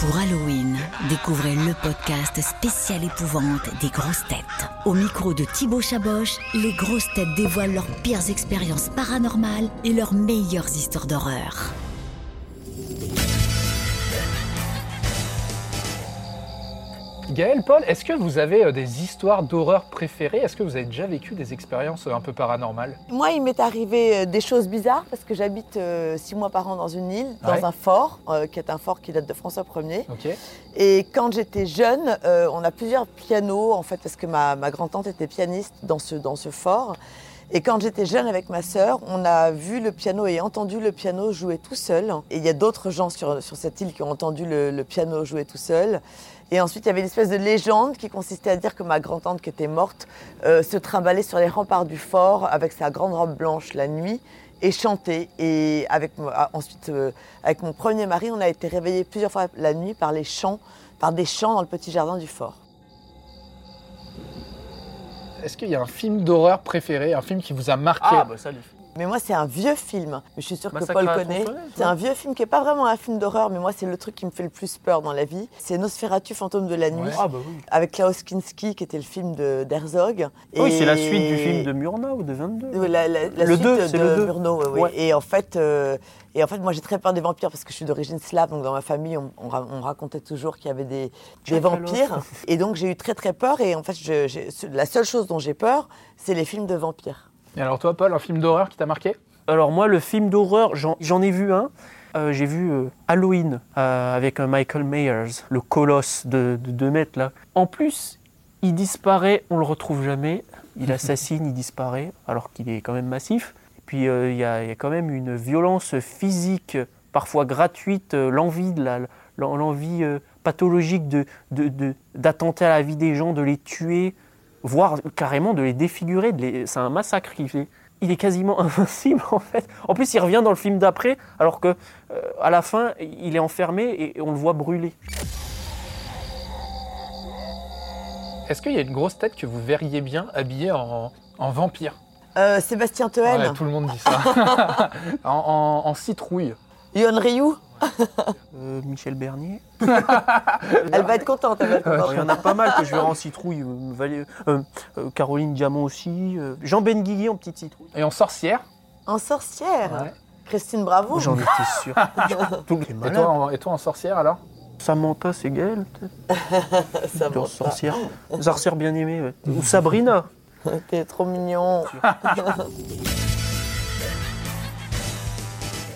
Pour Halloween, découvrez le podcast spécial épouvante des grosses têtes. Au micro de Thibaut Chaboch, les grosses têtes dévoilent leurs pires expériences paranormales et leurs meilleures histoires d'horreur. Gaël, Paul, est-ce que vous avez euh, des histoires d'horreur préférées? Est-ce que vous avez déjà vécu des expériences euh, un peu paranormales? Moi, il m'est arrivé euh, des choses bizarres parce que j'habite euh, six mois par an dans une île, dans Ouais. un fort, euh, qui est un fort qui date de François Ier. Et quand j'étais jeune, euh, on a plusieurs pianos, en fait, parce que ma, ma grand-tante était pianiste dans ce, dans ce fort. Et quand j'étais jeune avec ma sœur, on a vu le piano et entendu le piano jouer tout seul. Et il y a d'autres gens sur, sur cette île qui ont entendu le, piano jouer tout seul. Et ensuite, il y avait une espèce de légende qui consistait à dire que ma grand-tante, qui était morte, euh, se trimballait sur les remparts du fort avec sa grande robe blanche la nuit et chantait. Et avec, ah, ensuite, euh, avec mon premier mari, on a été réveillés plusieurs fois la nuit par les chants, par des chants dans le petit jardin du fort. Est-ce qu'il y a un film d'horreur préféré, un film qui vous a marqué Ah, bah. Mais moi, c'est un vieux film. Mais je suis sûre que Paul connaît. C'est un vieux film qui n'est pas vraiment un film d'horreur, mais moi, c'est le truc qui me fait le plus peur dans la vie. C'est Nosferatu, fantôme de la nuit, Ouais. Ah, bah oui. avec Klaus Kinski, qui était le film d'Herzog. Oui, c'est la suite du film de Murnau ou de 22. Oui, La, la- la Le suite deux, de c'est le deux. Murnau, oui. Ouais. Et en fait, euh, et en fait, moi, j'ai très peur des vampires parce que je suis d'origine slave. Donc, dans ma famille, on, on ra- on racontait toujours qu'il y avait des, des vampires. Et donc, j'ai eu très, très peur. Et en fait, je- la seule chose dont j'ai peur, c'est les films de vampires. Et alors toi, Paul, un film d'horreur qui t'a marqué? Alors moi, le film d'horreur, j'en ai vu un. Euh, J'ai vu euh, Halloween euh, avec Michael Myers, le colosse de 2 mètres là. En plus, il disparaît, on le retrouve jamais. Il assassine, il disparaît, alors qu'il est quand même massif. Et puis il y, a il y a quand même une violence physique, parfois gratuite, l'envie de la, l'en- l'envie pathologique de- d'attenter à la vie des gens, de les tuer, voire carrément de les défigurer. les- C'est un massacre qu'il fait il est quasiment invincible en fait. En plus, il revient dans le film d'après, alors que euh, à la fin, il est enfermé et on le voit brûler. Est-ce qu'il y a une grosse tête que vous verriez bien habillée en, en vampire? Euh, Sébastien Ouais, Tout le monde dit ça. en, en- en citrouille. Yoon Ryu, Euh, Michel Bernier. elle va être contente. Elle va être contente. Il y en a pas mal que je verrai en citrouille. euh, euh, Caroline Diamant aussi. euh, Jean Benguigui en petite citrouille. Et en sorcière. En sorcière, Ouais. Christine Bravo. J'en étais sûr. Et toi, en, et toi en sorcière alors Samantha, c'est Gaël, peut-être sorcière. Sorcière bien aimée. ouais. Ou Sabrina. T'es trop mignon.